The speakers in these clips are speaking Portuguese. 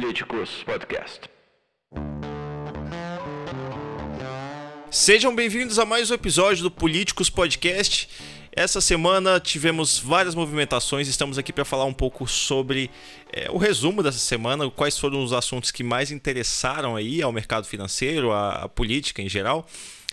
Políticos Podcast. Sejam bem-vindos a mais um episódio do Políticos Podcast. Essa semana tivemos várias movimentações, estamos aqui para falar um pouco sobre é, o resumo dessa semana, quais foram os assuntos que mais interessaram aí ao mercado financeiro, à, à política em geral.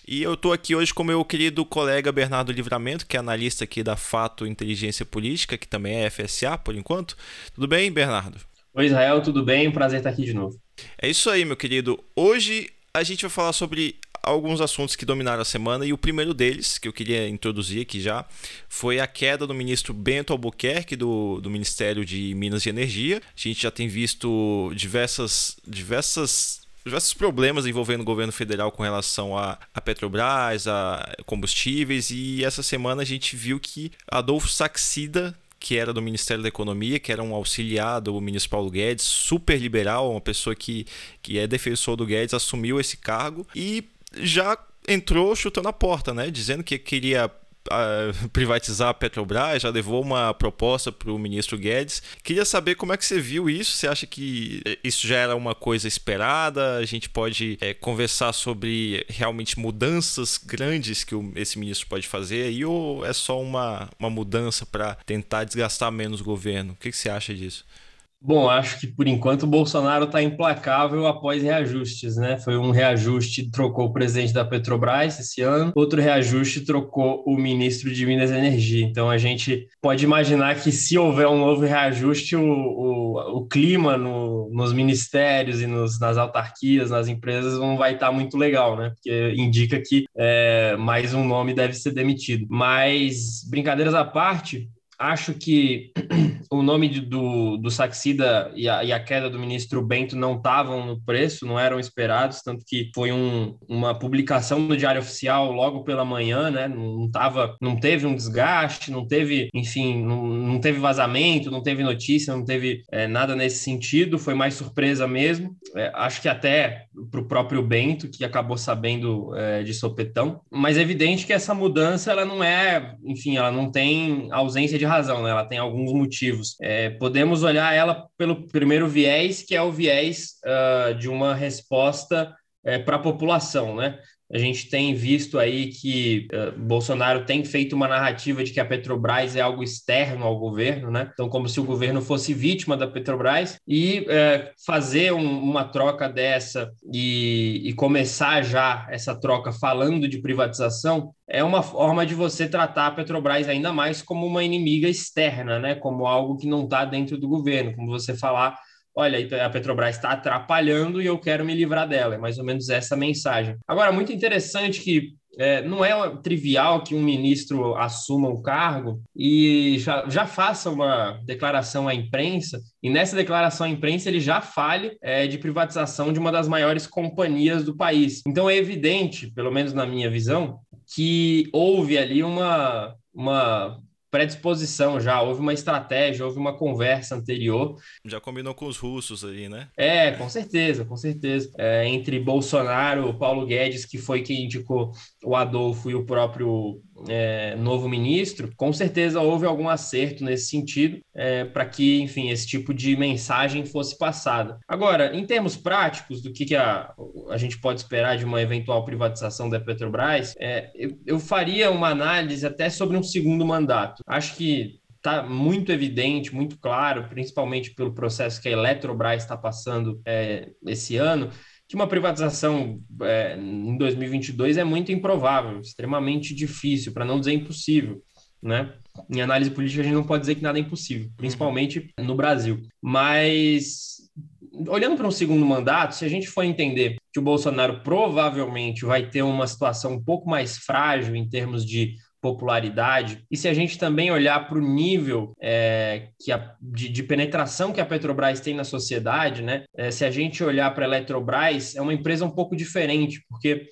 E eu estou aqui hoje com meu querido colega Bernardo Livramento, que é analista aqui da Fato Inteligência Política, que também é FSA por enquanto. Tudo bem, Bernardo? Oi, Israel, tudo bem? Prazer estar aqui de novo. É isso aí, meu querido. Hoje a gente vai falar sobre alguns assuntos que dominaram a semana e o primeiro deles, que eu queria introduzir aqui já, foi a queda do ministro Bento Albuquerque do, do Ministério de Minas e Energia. A gente já tem visto diversas, diversas diversos problemas envolvendo o governo federal com relação a, a Petrobras, a combustíveis, e essa semana a gente viu que Adolfo Saxida que era do Ministério da Economia, que era um auxiliar do ministro Paulo Guedes, super liberal, uma pessoa que, que é defensor do Guedes, assumiu esse cargo e já entrou chutando a porta, né? Dizendo que queria privatizar a Petrobras, já levou uma proposta para o ministro Guedes. Queria saber como é que você viu isso. Você acha que isso já era uma coisa esperada? A gente pode é, conversar sobre realmente mudanças grandes que o, esse ministro pode fazer aí, ou é só uma, uma mudança para tentar desgastar menos o governo? O que, que você acha disso? Bom, acho que por enquanto o Bolsonaro está implacável após reajustes, né? Foi um reajuste, trocou o presidente da Petrobras esse ano, outro reajuste trocou o ministro de Minas e Energia. Então a gente pode imaginar que se houver um novo reajuste, o, o, o clima no, nos ministérios e nos, nas autarquias, nas empresas, não vai estar tá muito legal, né? Porque indica que é, mais um nome deve ser demitido. Mas, brincadeiras à parte, acho que o nome do, do Saxida e a, e a queda do ministro Bento não estavam no preço, não eram esperados, tanto que foi um, uma publicação no Diário Oficial logo pela manhã, né? Não, tava, não teve um desgaste, não teve, enfim, não, não teve vazamento, não teve notícia, não teve é, nada nesse sentido, foi mais surpresa mesmo. É, acho que até para o próprio Bento, que acabou sabendo é, de sopetão, mas é evidente que essa mudança ela não é, enfim, ela não tem ausência de de razão, né? ela tem alguns motivos. É, podemos olhar ela pelo primeiro viés, que é o viés uh, de uma resposta é, para a população, né? A gente tem visto aí que uh, Bolsonaro tem feito uma narrativa de que a Petrobras é algo externo ao governo, né? Então, como se o governo fosse vítima da Petrobras e uh, fazer um, uma troca dessa e, e, começar já essa troca falando de privatização é uma forma de você tratar a Petrobras ainda mais como uma inimiga externa, né? Como algo que não está dentro do governo, como você falar olha, a Petrobras está atrapalhando e eu quero me livrar dela. É mais ou menos essa mensagem. Agora, muito interessante que é, não é trivial que um ministro assuma o cargo e já, já faça uma declaração à imprensa, e nessa declaração à imprensa ele já fale é, de privatização de uma das maiores companhias do país. Então é evidente, pelo menos na minha visão, que houve ali uma, uma predisposição já, houve uma estratégia, houve uma conversa anterior. Já combinou com os russos aí, né? É, com certeza, com certeza. É, entre Bolsonaro, Paulo Guedes, que foi quem indicou o Adolfo e o próprio é, novo ministro, com certeza houve algum acerto nesse sentido é, para que, enfim, esse tipo de mensagem fosse passada. Agora, em termos práticos do que, que a, a gente pode esperar de uma eventual privatização da Petrobras, é, eu, eu faria uma análise até sobre um segundo mandato. Acho que está muito evidente, muito claro, principalmente pelo processo que a Eletrobras está passando é, esse ano, que uma privatização é, em 2022 é muito improvável, extremamente difícil, para não dizer impossível. Né? Em análise política, a gente não pode dizer que nada é impossível, principalmente no Brasil. Mas, olhando para um segundo mandato, se a gente for entender que o Bolsonaro provavelmente vai ter uma situação um pouco mais frágil em termos de popularidade. E se a gente também olhar para o nível é, que a, de, de, penetração que a Petrobras tem na sociedade, né? É, se a gente olhar para a Eletrobras, é uma empresa um pouco diferente, porque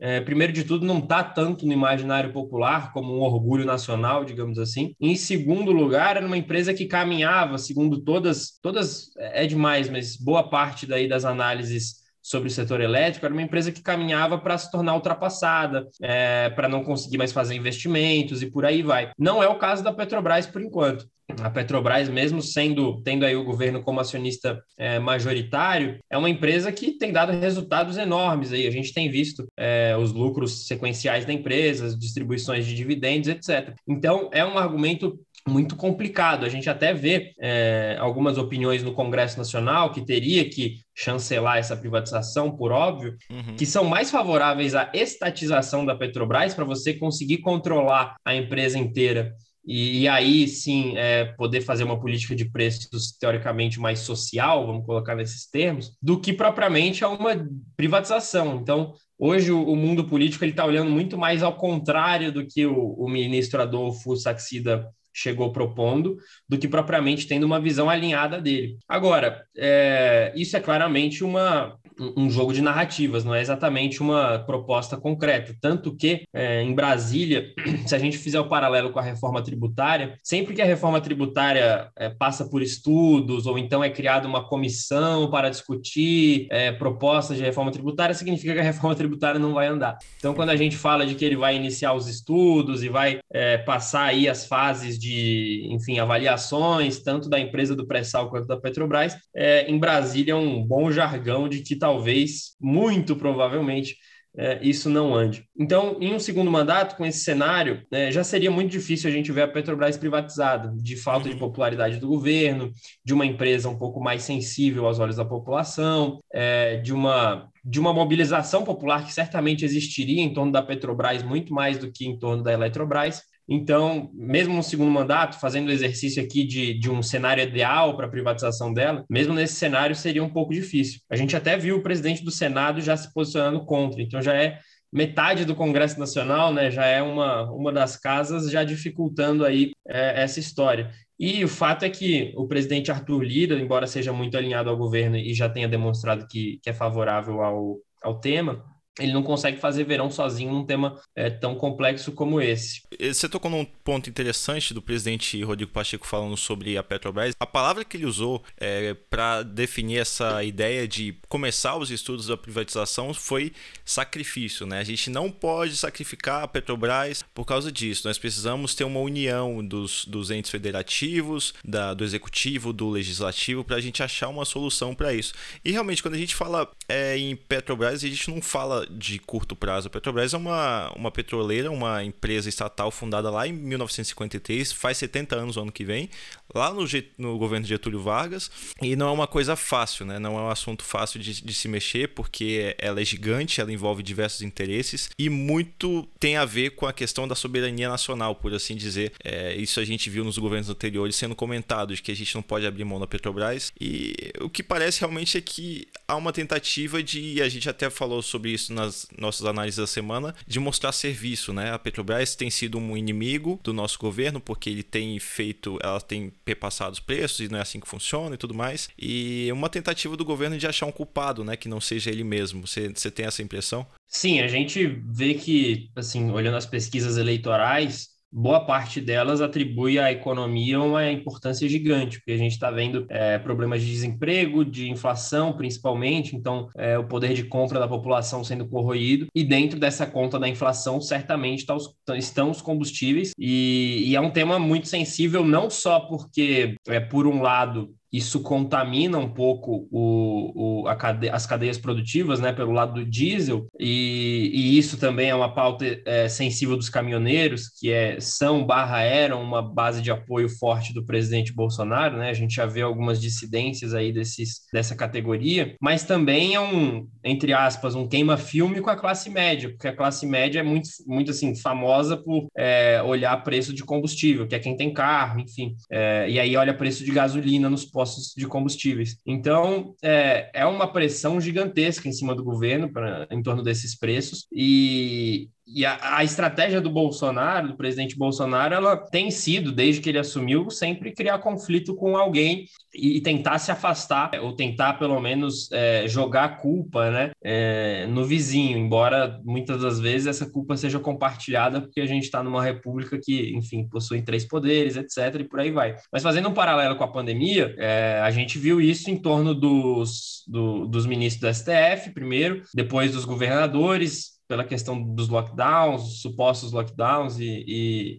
é, primeiro de tudo, não está tanto no imaginário popular como um orgulho nacional, digamos assim. Em segundo lugar, era uma empresa que caminhava, segundo todas, todas é demais, mas boa parte daí das análises sobre o setor elétrico, era uma empresa que caminhava para se tornar ultrapassada, é, para não conseguir mais fazer investimentos e por aí vai. Não é o caso da Petrobras por enquanto a Petrobras, mesmo sendo tendo aí o governo como acionista é, majoritário, é uma empresa que tem dado resultados enormes aí. A gente tem visto é, os lucros sequenciais da empresa, as distribuições de dividendos, etc. Então, é um argumento muito complicado. A gente até vê é, algumas opiniões no Congresso Nacional que teria que chancelar essa privatização, por óbvio, uhum. que são mais favoráveis à estatização da Petrobras para você conseguir controlar a empresa inteira e, e aí sim é, poder fazer uma política de preços teoricamente mais social, vamos colocar nesses termos, do que propriamente a uma privatização. Então, hoje o, mundo político ele está olhando muito mais ao contrário do que o, o ministro Adolfo Saxida chegou propondo, do que propriamente tendo uma visão alinhada dele. Agora, é, isso é claramente uma, um jogo de narrativas, não é exatamente uma proposta concreta. Tanto que, é, em Brasília, se a gente fizer o paralelo com a reforma tributária, sempre que a reforma tributária é, passa por estudos, ou então é criada uma comissão para discutir é, propostas de reforma tributária, significa que a reforma tributária não vai andar. Então, quando a gente fala de que ele vai iniciar os estudos e vai é, passar aí as fases de, enfim, avaliações, tanto da empresa do pré-sal quanto da Petrobras, é, em Brasília é um bom jargão de que está talvez, muito provavelmente, é, isso não ande. Então, em um segundo mandato, com esse cenário, é, já seria muito difícil a gente ver a Petrobras privatizada, de falta uhum. de popularidade do governo, de uma empresa um pouco mais sensível aos olhos da população, é, de uma de uma mobilização popular que certamente existiria em torno da Petrobras muito mais do que em torno da Eletrobras. Então, mesmo no segundo mandato, fazendo o exercício aqui de, de um cenário ideal para a privatização dela, mesmo nesse cenário seria um pouco difícil. A gente até viu o presidente do Senado já se posicionando contra, então já é metade do Congresso Nacional, né, já é uma, uma das casas já dificultando aí é, essa história. E o fato é que o presidente Arthur Lira, embora seja muito alinhado ao governo e já tenha demonstrado que, que é favorável ao, ao tema, ele não consegue fazer verão sozinho num tema é, tão complexo como esse. Você tocou num ponto interessante do presidente Rodrigo Pacheco falando sobre a Petrobras. A palavra que ele usou é, para definir essa ideia de começar os estudos da privatização foi sacrifício. Né? A gente não pode sacrificar a Petrobras por causa disso. Nós precisamos ter uma união dos, dos entes federativos, da, do executivo, do legislativo, para a gente achar uma solução para isso. E realmente, quando a gente fala é, em Petrobras, a gente não fala de curto prazo. A Petrobras é uma, uma petroleira, uma empresa estatal fundada lá em 1953, faz 70 anos o ano que vem, lá no, no governo de Getúlio Vargas, e não é uma coisa fácil, né? não é um assunto fácil de, de se mexer, porque ela é gigante, ela envolve diversos interesses e muito tem a ver com a questão da soberania nacional, por assim dizer. É, isso a gente viu nos governos anteriores sendo comentado, de que a gente não pode abrir mão da Petrobras, e o que parece realmente é que há uma tentativa de, a gente até falou sobre isso nas nossas análises da semana, de mostrar serviço, né? A Petrobras tem sido um inimigo do nosso governo porque ele tem feito, ela tem perpassado os preços e não é assim que funciona e tudo mais. E uma tentativa do governo de achar um culpado, né? Que não seja ele mesmo. Você, você tem essa impressão? Sim, a gente vê que, assim, olhando as pesquisas eleitorais, boa parte delas atribui à economia uma importância gigante, porque a gente está vendo é, problemas de desemprego, de inflação, principalmente, então é, o poder de compra da população sendo corroído, e dentro dessa conta da inflação, certamente tá os, estão os combustíveis, e, e, é um tema muito sensível, não só porque, é, por um lado, isso contamina um pouco o, o, cade as cadeias produtivas, né, pelo lado do diesel, e, e isso também é uma pauta é, sensível dos caminhoneiros, que é, são barra eram uma base de apoio forte do presidente Bolsonaro, né, a gente já vê algumas dissidências aí desses, dessa categoria, mas também é um, entre aspas, um queima-filme com a classe média, porque a classe média é muito, muito assim, famosa por é, olhar preço de combustível, que é quem tem carro, enfim, é, e aí olha preço de gasolina nos postos de combustíveis. Então, é, é uma pressão gigantesca em cima do governo pra, em torno desses preços e, e a, a, estratégia do Bolsonaro, do presidente Bolsonaro, ela tem sido, desde que ele assumiu, sempre criar conflito com alguém e, e tentar se afastar, ou tentar, pelo menos, é, jogar a culpa né, é, no vizinho, embora muitas das vezes essa culpa seja compartilhada, porque a gente está numa república que, enfim, possui três poderes, etc., e por aí vai. Mas fazendo um paralelo com a pandemia, é, a gente viu isso em torno dos, do, dos ministros do STF, primeiro, depois dos governadores, pela questão dos lockdowns, supostos lockdowns e, e,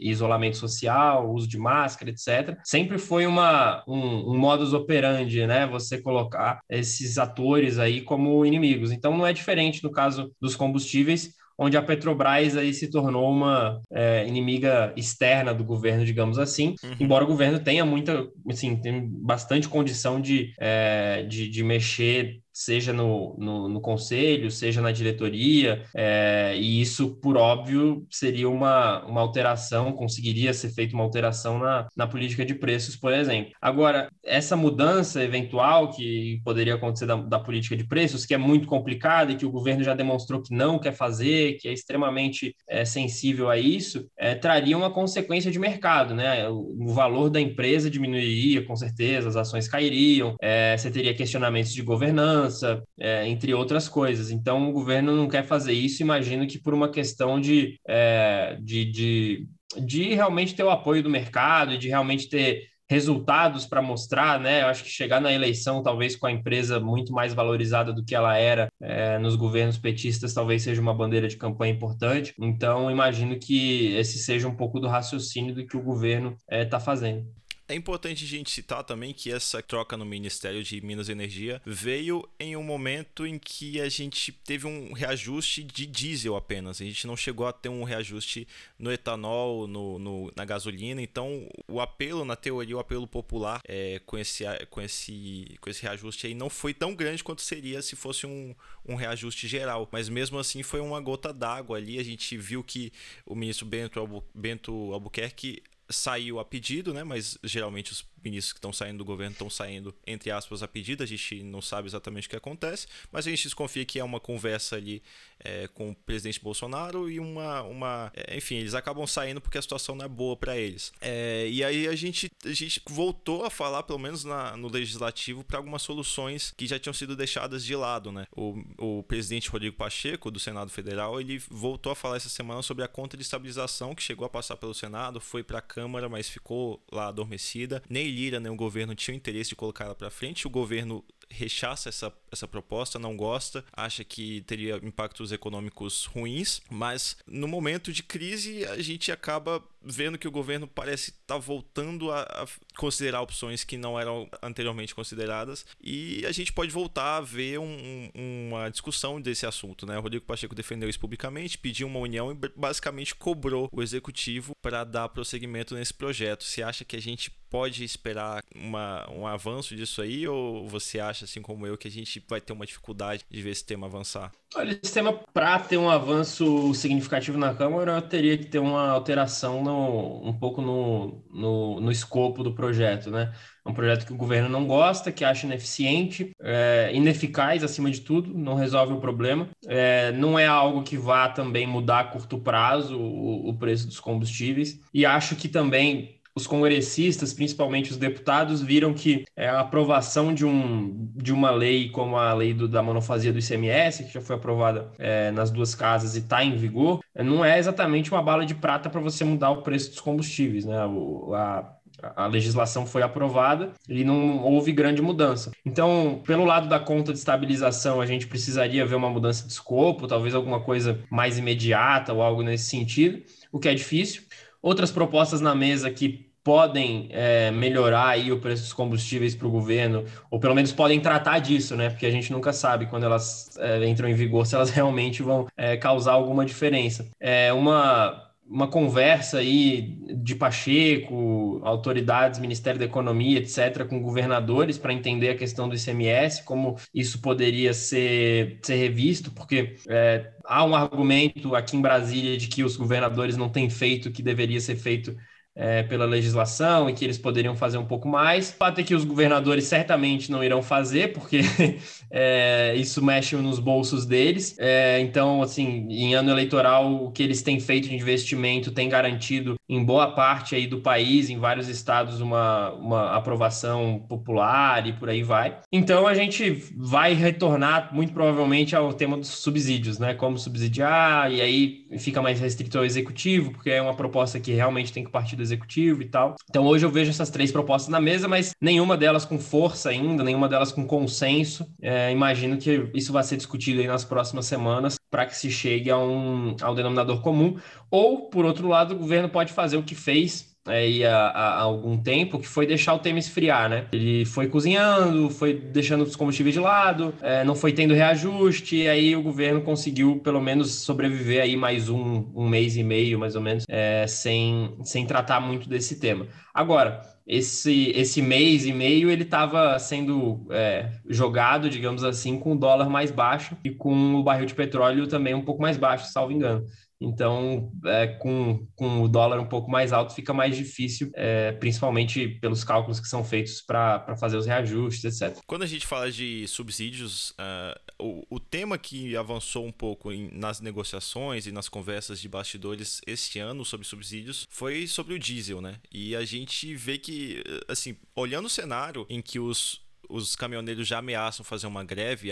e, isolamento social, uso de máscara, etc. Sempre foi uma, um, um modus operandi, né? Você colocar esses atores aí como inimigos. Então não é diferente no caso dos combustíveis, onde a Petrobras aí se tornou uma é, inimiga externa do governo, digamos assim, uhum. embora o governo tenha muita, assim, tem bastante condição de, é, de, de mexer seja no, no, no, conselho, seja na diretoria, é, e isso, por óbvio, seria uma, uma alteração, conseguiria ser feita uma alteração na, na política de preços, por exemplo. Agora, essa mudança eventual que poderia acontecer da, da política de preços, que é muito complicada e que o governo já demonstrou que não quer fazer, que é extremamente é, sensível a isso, é, traria uma consequência de mercado, né? O, o, valor da empresa diminuiria, com certeza, as ações cairiam, é, você teria questionamentos de governança, segurança, é, entre outras coisas. Então, o governo não quer fazer isso, imagino que por uma questão de, é, de, de, de realmente ter o apoio do mercado e de realmente ter resultados para mostrar, né? Eu acho que chegar na eleição, talvez com a empresa muito mais valorizada do que ela era é, nos governos petistas, talvez seja uma bandeira de campanha importante. Então, imagino que esse seja um pouco do raciocínio do que o governo está é, tá fazendo. É importante a gente citar também que essa troca no Ministério de Minas e Energia veio em um momento em que a gente teve um reajuste de diesel apenas. A gente não chegou a ter um reajuste no etanol, no, no na gasolina. Então, o apelo, na teoria, o apelo popular é, com, esse, com, esse, com esse reajuste aí não foi tão grande quanto seria se fosse um, um reajuste geral. Mas mesmo assim foi uma gota d'água ali. A gente viu que o ministro Bento, Bento Albuquerque saiu a pedido, né? Mas geralmente os ministros que estão saindo do governo estão saindo, entre aspas, a pedido. A gente não sabe exatamente o que acontece, mas a gente desconfia que é uma conversa ali é, com o presidente Bolsonaro e uma. uma é, enfim, eles acabam saindo porque a situação não é boa para eles. É, e aí a gente, a gente voltou a falar, pelo menos na, no legislativo, para algumas soluções que já tinham sido deixadas de lado, né? O, o presidente Rodrigo Pacheco, do Senado Federal, ele voltou a falar essa semana sobre a conta de estabilização que chegou a passar pelo Senado, foi para a Câmara, mas ficou lá adormecida. Nem Lira, né, o governo tinha o interesse de colocar ela para frente. O governo rechaça essa, essa proposta, não gosta, acha que teria impactos econômicos ruins, mas no momento de crise a gente acaba vendo que o governo parece estar tá voltando a, a, considerar opções que não eram anteriormente consideradas e a gente pode voltar a ver um, um, uma discussão desse assunto. Né? O Rodrigo Pacheco defendeu isso publicamente, pediu uma união e basicamente cobrou o executivo para dar prosseguimento nesse projeto. Você acha que a gente pode esperar uma, um avanço disso aí ou você acha, assim como eu, que a gente vai ter uma dificuldade de ver esse tema avançar? Olha, esse tema, para ter um avanço significativo na Câmara, teria que ter uma alteração no, um pouco no, no, no escopo do projeto, né? É um projeto que o governo não gosta, que acha ineficiente, é, ineficaz acima de tudo, não resolve o problema. É, não é algo que vá também mudar a curto prazo o, o preço dos combustíveis. E acho que também os congressistas, principalmente os deputados, viram que é, a aprovação de, um, de uma lei como a lei do, da monofasia do ICMS, que já foi aprovada é, nas duas casas e está em vigor, não é exatamente uma bala de prata para você mudar o preço dos combustíveis. Né? O, a, a legislação foi aprovada e não houve grande mudança. Então, pelo lado da conta de estabilização, a gente precisaria ver uma mudança de escopo, talvez alguma coisa mais imediata ou algo nesse sentido, o que é difícil outras propostas na mesa que podem é, melhorar aí o preço dos combustíveis para o governo, ou pelo menos podem tratar disso, né? Porque a gente nunca sabe quando elas é, entram em vigor se elas realmente vão é, causar alguma diferença. É uma uma conversa aí de Pacheco, autoridades, Ministério da Economia, etc., com governadores para entender a questão do ICMS, como isso poderia ser, ser revisto, porque é, há um argumento aqui em Brasília de que os governadores não têm feito o que deveria ser feito é, pela legislação e que eles poderiam fazer um pouco mais. O fato é que os governadores certamente não irão fazer, porque é, isso mexe nos bolsos deles. É, então, assim, em ano eleitoral, o que eles têm feito de investimento tem garantido em boa parte aí do país, em vários estados, uma, uma aprovação popular e por aí vai. Então, a gente vai retornar muito provavelmente ao tema dos subsídios, né? Como subsidiar, e aí fica mais restrito ao executivo, porque é uma proposta que realmente tem que partir do executivo e tal. Então hoje eu vejo essas três propostas na mesa, mas nenhuma delas com força ainda, nenhuma delas com consenso. É, imagino que isso vai ser discutido aí nas próximas semanas para que se chegue a um, ao denominador comum. Ou, por outro lado, o governo pode fazer o que fez aí há, há, algum tempo, que foi deixar o tema esfriar, né? Ele foi cozinhando, foi deixando os combustíveis de lado, é, não foi tendo reajuste, e aí o governo conseguiu pelo menos sobreviver aí mais um, um mês e meio, mais ou menos, é, sem, sem tratar muito desse tema. Agora, esse, esse mês e meio ele estava sendo é, jogado, digamos assim, com o dólar mais baixo e com o barril de petróleo também um pouco mais baixo, salvo engano. Então, é, com, com o dólar um pouco mais alto, fica mais difícil, é, principalmente pelos cálculos que são feitos para fazer os reajustes, etc. Quando a gente fala de subsídios, uh, o, o tema que avançou um pouco em, nas negociações e nas conversas de bastidores este ano sobre subsídios foi sobre o diesel, né? E a gente vê que, assim, olhando o cenário em que os os caminhoneiros já ameaçam fazer uma greve,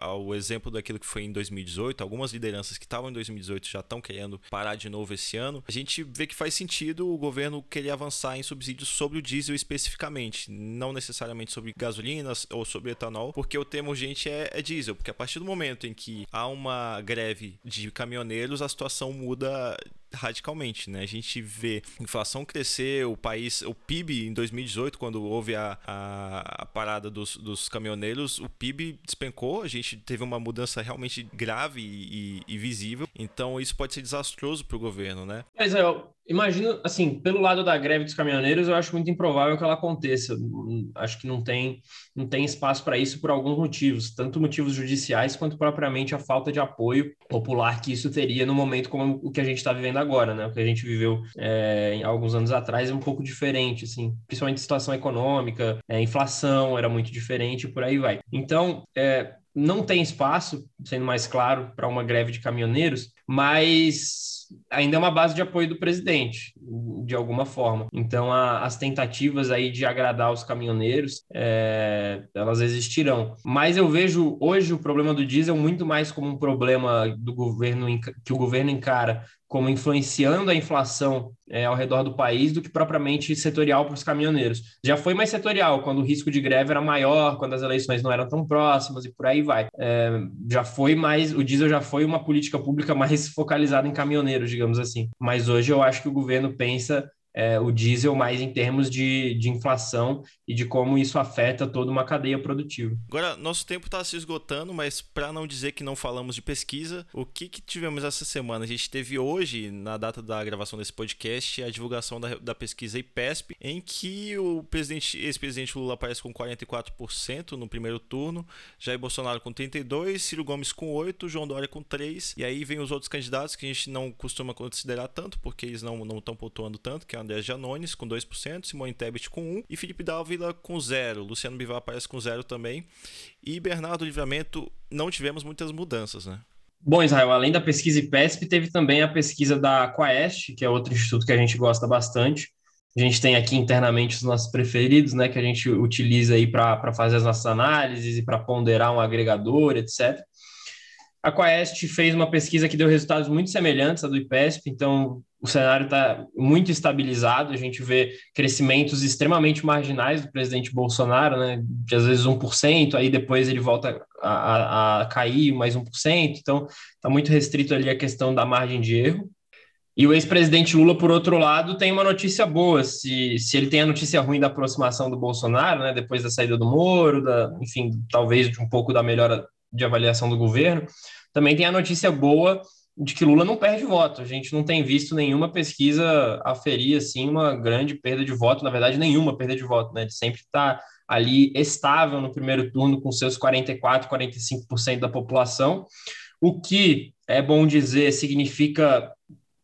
ao exemplo daquilo que foi em 2018, algumas lideranças que estavam em 2018 já estão querendo parar de novo esse ano, a gente vê que faz sentido o governo querer avançar em subsídios sobre o diesel especificamente, não necessariamente sobre gasolinas ou sobre etanol, porque o tema urgente é, é diesel, porque a partir do momento em que há uma greve de caminhoneiros, a situação muda radicalmente, né? A gente vê inflação crescer, o país, o PIB em 2018, quando houve a, a, a, parada dos, dos caminhoneiros, o PIB despencou, a gente teve uma mudança realmente grave e, e, visível, então isso pode ser desastroso para o governo, né? Mas é, Imagino, assim, pelo lado da greve dos caminhoneiros, eu acho muito improvável que ela aconteça. Acho que não tem, não tem espaço para isso por alguns motivos, tanto motivos judiciais quanto propriamente a falta de apoio popular que isso teria no momento como o que a gente está vivendo agora, né? O que a gente viveu é, em alguns anos atrás é um pouco diferente, assim, principalmente situação econômica, é, inflação era muito diferente, por aí vai. Então, é, não tem espaço, sendo mais claro, para uma greve de caminhoneiros, mas ainda é uma base de apoio do presidente, de alguma forma. Então, a, as tentativas aí de agradar os caminhoneiros, é, elas existirão. Mas eu vejo hoje o problema do diesel muito mais como um problema do governo que o governo encara como influenciando a inflação é, ao redor do país do que propriamente setorial para os caminhoneiros. Já foi mais setorial, quando o risco de greve era maior, quando as eleições não eram tão próximas e por aí vai. É, já foi mais, o diesel já foi uma política pública mais focalizada em caminhoneiros, digamos assim. Mas hoje eu acho que o governo pensa é, o diesel mais em termos de, de inflação e de como isso afeta toda uma cadeia produtiva. Agora, nosso tempo está se esgotando, mas para não dizer que não falamos de pesquisa, o que, que tivemos essa semana? A gente teve hoje, na data da gravação desse podcast, a divulgação da, da pesquisa IPESP, em que o presidente, ex-presidente Lula aparece com 44% no primeiro turno, Jair Bolsonaro com 32%, Ciro Gomes com 8%, João Dória com 3%, e aí vem os outros candidatos que a gente não costuma considerar tanto, porque eles não estão pontuando tanto, que é André Janones com 2%, Simone Tebet com 1% e Felipe Dávila com 0%. Luciano Bivar aparece com 0 também. E Bernardo Livramento não tivemos muitas mudanças, né? Bom, Israel, além da pesquisa IPESP, teve também a pesquisa da Quaest, que é outro instituto que a gente gosta bastante. A gente tem aqui internamente os nossos preferidos, né, que a gente utiliza aí para fazer as nossas análises e para ponderar um agregador, etc. A Quaest fez uma pesquisa que deu resultados muito semelhantes à do IPESP, então o cenário está muito estabilizado, a gente vê crescimentos extremamente marginais do presidente Bolsonaro, né, de às vezes 1%, aí depois ele volta a, a, a cair mais 1%, então está muito restrito ali a questão da margem de erro. E o ex-presidente Lula, por outro lado, tem uma notícia boa. Se, se ele tem a notícia ruim da aproximação do Bolsonaro, né, depois da saída do Moro, da, enfim, talvez de um pouco da melhora de avaliação do governo, também tem a notícia boa de que Lula não perde voto. A gente não tem visto nenhuma pesquisa aferir assim uma grande perda de voto, na verdade nenhuma perda de voto, né? Ele sempre está ali estável no primeiro turno com seus 44, 45% da população, o que é bom dizer significa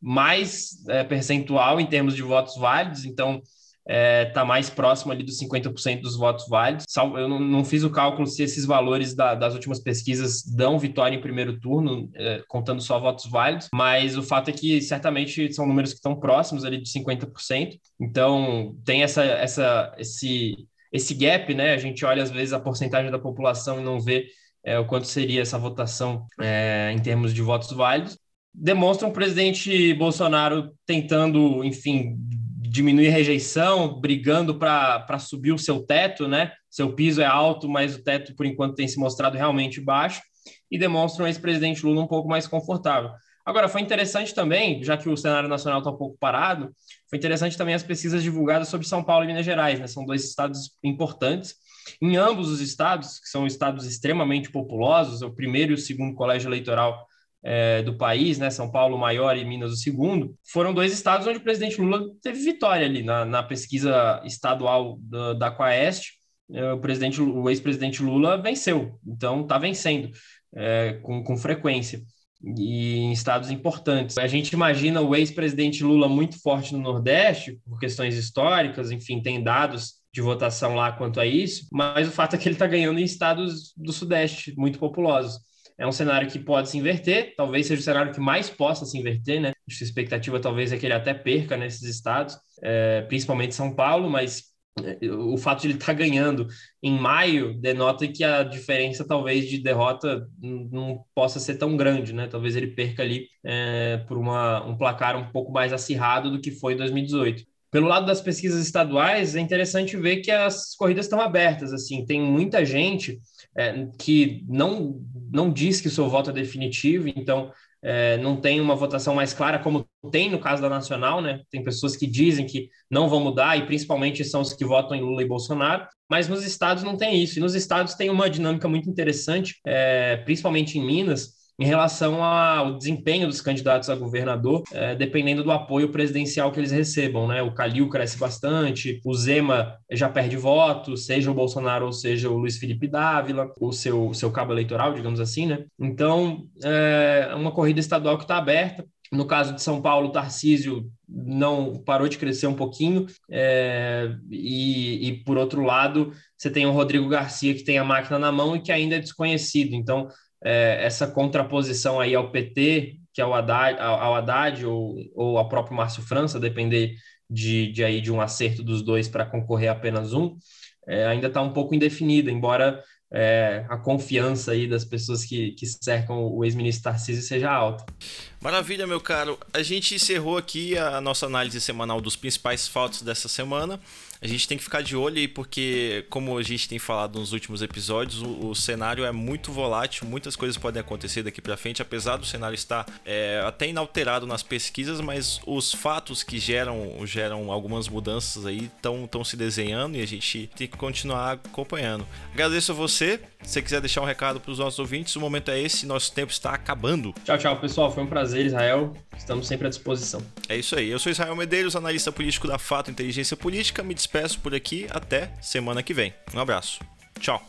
mais é, percentual em termos de votos válidos, então está é, mais próximo ali dos 50% dos votos válidos. Eu não, não, fiz o cálculo se esses valores da, das últimas pesquisas dão vitória em primeiro turno, é, contando só votos válidos, mas o fato é que certamente são números que estão próximos ali de 50%. Então tem essa, essa, esse, esse gap, né? A gente olha às vezes a porcentagem da população e não vê é, o quanto seria essa votação é, em termos de votos válidos. Demonstra um presidente Bolsonaro tentando, enfim, diminuir rejeição, brigando para subir o seu teto, né? Seu piso é alto, mas o teto, por enquanto, tem se mostrado realmente baixo, e demonstra um ex-presidente Lula um pouco mais confortável. Agora, foi interessante também, já que o cenário nacional está um pouco parado, foi interessante também as pesquisas divulgadas sobre São Paulo e Minas Gerais, né? São dois estados importantes. Em ambos os estados, que são estados extremamente populosos, o primeiro e o segundo colégio eleitoral é, do país, né, São Paulo maior e Minas o segundo, foram dois estados onde o presidente Lula teve vitória ali na, na pesquisa estadual da, da Quaest. É, o presidente, o ex-presidente Lula venceu, então está vencendo é, com, com frequência e em estados importantes. A gente imagina o ex-presidente Lula muito forte no Nordeste, por questões históricas, enfim, tem dados de votação lá quanto a isso, mas o fato é que ele está ganhando em estados do Sudeste muito populosos é um cenário que pode se inverter, talvez seja o cenário que mais possa se inverter, né? A expectativa talvez é que ele até perca nesses estados, é, principalmente São Paulo, mas é, o fato de ele estar tá ganhando em maio denota que a diferença talvez de derrota não possa ser tão grande, né? Talvez ele perca ali é, por uma, um placar um pouco mais acirrado do que foi em 2018. Pelo lado das pesquisas estaduais, é interessante ver que as corridas estão abertas. Assim, tem muita gente é, que não, não diz que o seu voto é definitivo, então é, não tem uma votação mais clara, como tem no caso da Nacional, né? Tem pessoas que dizem que não vão mudar, e principalmente são os que votam em Lula e Bolsonaro, mas nos estados não tem isso. E nos estados tem uma dinâmica muito interessante, é, principalmente em Minas, em relação ao desempenho dos candidatos a governador, é, dependendo do apoio presidencial que eles recebam. Né? O Calil cresce bastante, o Zema já perde voto, seja o Bolsonaro ou seja o Luiz Felipe Dávila, o seu, seu cabo eleitoral, digamos assim. Né? Então, é uma corrida estadual que está aberta. No caso de São Paulo, Tarcísio não parou de crescer um pouquinho, é, e, e, por outro lado, você tem o Rodrigo Garcia que tem a máquina na mão e que ainda é desconhecido. Então, é, essa contraposição aí ao PT, que é o Haddad, ao Haddad ou, ou ao próprio Márcio França, depender de, de, aí, de um acerto dos dois para concorrer apenas um, é, ainda está um pouco indefinida, embora é, a confiança aí das pessoas que, que cercam o ex-ministro Tarcísio seja alta. Maravilha, meu caro. A gente encerrou aqui a nossa análise semanal dos principais fatos dessa semana a gente tem que ficar de olho aí, porque, como a gente tem falado nos últimos episódios, o, o cenário é muito volátil, muitas coisas podem acontecer daqui para frente, apesar do cenário estar é, até inalterado nas pesquisas, mas os fatos que geram, geram algumas mudanças aí estão se desenhando e a gente tem que continuar acompanhando. Agradeço a você. Se você quiser deixar um recado para os nossos ouvintes, o momento é esse, nosso tempo está acabando. Tchau, tchau, pessoal. Foi um prazer, Israel. Estamos sempre à disposição. É isso aí. Eu sou Israel Medeiros, analista político da Fato Inteligência Política. Me despeço por aqui até semana que vem. Um abraço. Tchau.